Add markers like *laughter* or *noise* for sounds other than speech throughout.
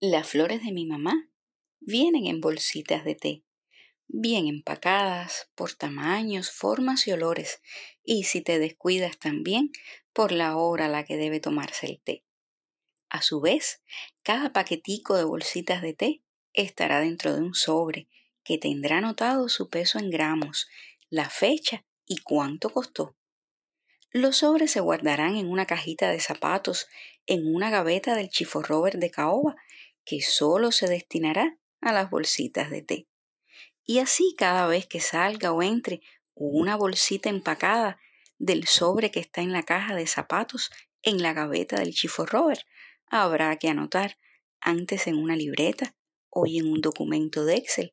Las flores de mi mamá vienen en bolsitas de té, bien empacadas por tamaños, formas y olores, y si te descuidas también por la hora a la que debe tomarse el té. A su vez, cada paquetico de bolsitas de té estará dentro de un sobre que tendrá anotado su peso en gramos, la fecha y cuánto costó. Los sobres se guardarán en una cajita de zapatos en una gaveta del chiforrober de caoba que solo se destinará a las bolsitas de té. Y así cada vez que salga o entre una bolsita empacada del sobre que está en la caja de zapatos en la gaveta del chiforrober, habrá que anotar antes en una libreta, hoy en un documento de Excel,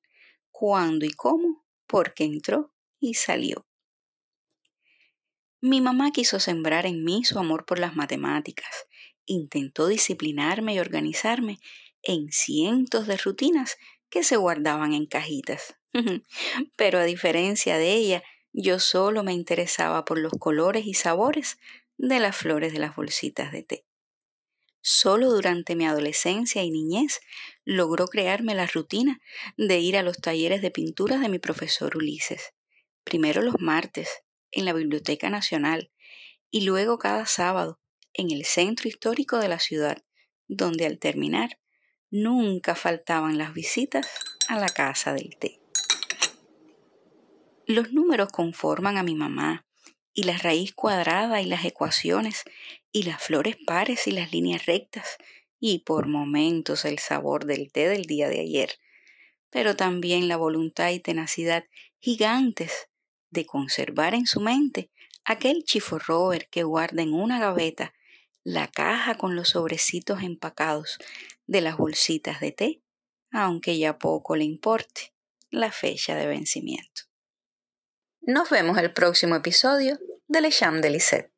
cuándo y cómo, por qué entró y salió. Mi mamá quiso sembrar en mí su amor por las matemáticas, intentó disciplinarme y organizarme en cientos de rutinas que se guardaban en cajitas. *laughs* Pero a diferencia de ella, yo solo me interesaba por los colores y sabores de las flores de las bolsitas de té. Solo durante mi adolescencia y niñez logró crearme la rutina de ir a los talleres de pinturas de mi profesor Ulises. Primero los martes, en la Biblioteca Nacional, y luego cada sábado, en el centro histórico de la ciudad, donde al terminar nunca faltaban las visitas a la casa del té. Los números conforman a mi mamá, y la raíz cuadrada y las ecuaciones, y las flores pares y las líneas rectas, y por momentos el sabor del té del día de ayer, pero también la voluntad y tenacidad gigantes de conservar en su mente aquel chiforrober que guarda en una gaveta la caja con los sobrecitos empacados de las bolsitas de té, aunque ya poco le importe la fecha de vencimiento. Nos vemos el próximo episodio de Le Cham de Lisette.